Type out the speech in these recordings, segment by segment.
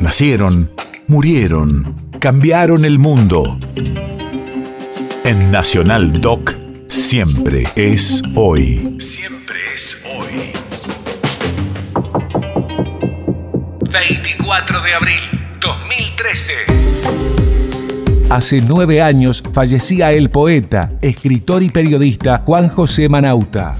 Nacieron, murieron, cambiaron el mundo. En Nacional Doc, siempre es hoy. Siempre es hoy. 24 de abril 2013. Hace nueve años fallecía el poeta, escritor y periodista Juan José Manauta.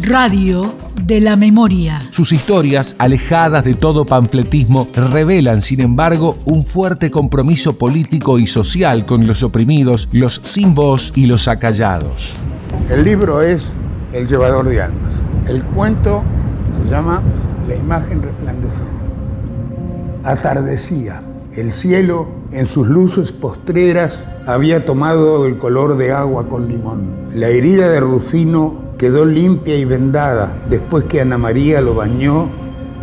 Radio de la memoria. Sus historias, alejadas de todo panfletismo, revelan, sin embargo, un fuerte compromiso político y social con los oprimidos, los sin voz y los acallados. El libro es El llevador de almas. El cuento se llama La imagen resplandeciente. Atardecía. El cielo, en sus luces postreras, había tomado el color de agua con limón. La herida de Rufino quedó limpia y vendada después que Ana María lo bañó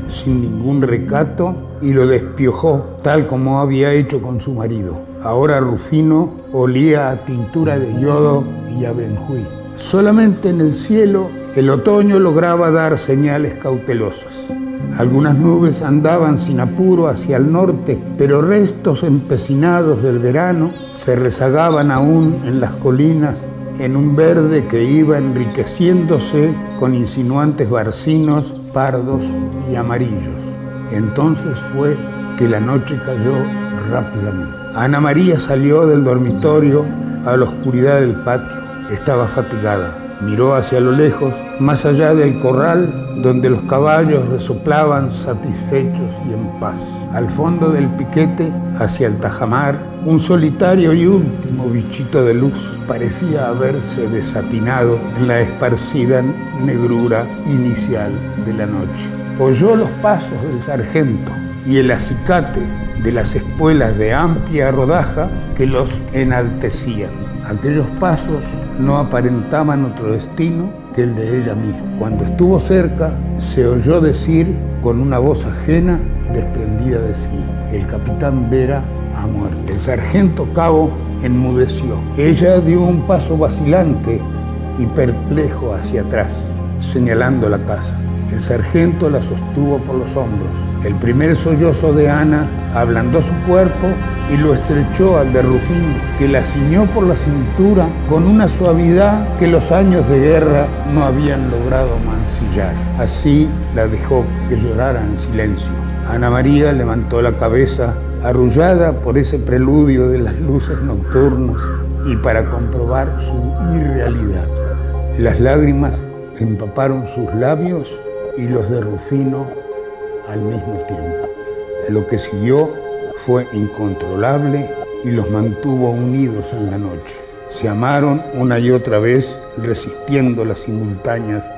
sin ningún recato y lo despiojó tal como había hecho con su marido. Ahora Rufino olía a tintura de yodo y a benjuí. Solamente en el cielo el otoño lograba dar señales cautelosas. Algunas nubes andaban sin apuro hacia el norte, pero restos empecinados del verano se rezagaban aún en las colinas en un verde que iba enriqueciéndose con insinuantes barcinos pardos y amarillos. Entonces fue que la noche cayó rápidamente. Ana María salió del dormitorio a la oscuridad del patio. Estaba fatigada. Miró hacia lo lejos, más allá del corral donde los caballos resoplaban satisfechos y en paz. Al fondo del piquete, hacia el tajamar, un solitario y último bichito de luz parecía haberse desatinado en la esparcida negrura inicial de la noche. Oyó los pasos del sargento y el acicate de las espuelas de amplia rodaja que los enaltecían. Aquellos pasos no aparentaban otro destino que el de ella misma. Cuando estuvo cerca, se oyó decir con una voz ajena, desprendida de sí, el capitán Vera muerto. El sargento cabo enmudeció. Ella dio un paso vacilante y perplejo hacia atrás, señalando la casa. El sargento la sostuvo por los hombros. El primer sollozo de Ana ablandó su cuerpo y lo estrechó al de Rufín, que la ciñó por la cintura con una suavidad que los años de guerra no habían logrado mancillar. Así la dejó que llorara en silencio. Ana María levantó la cabeza, arrullada por ese preludio de las luces nocturnas y para comprobar su irrealidad. Las lágrimas empaparon sus labios y los de Rufino al mismo tiempo. Lo que siguió fue incontrolable y los mantuvo unidos en la noche. Se amaron una y otra vez resistiendo las simultáneas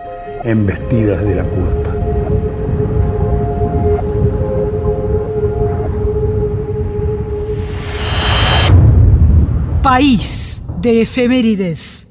embestidas de la culpa. País de efemérides.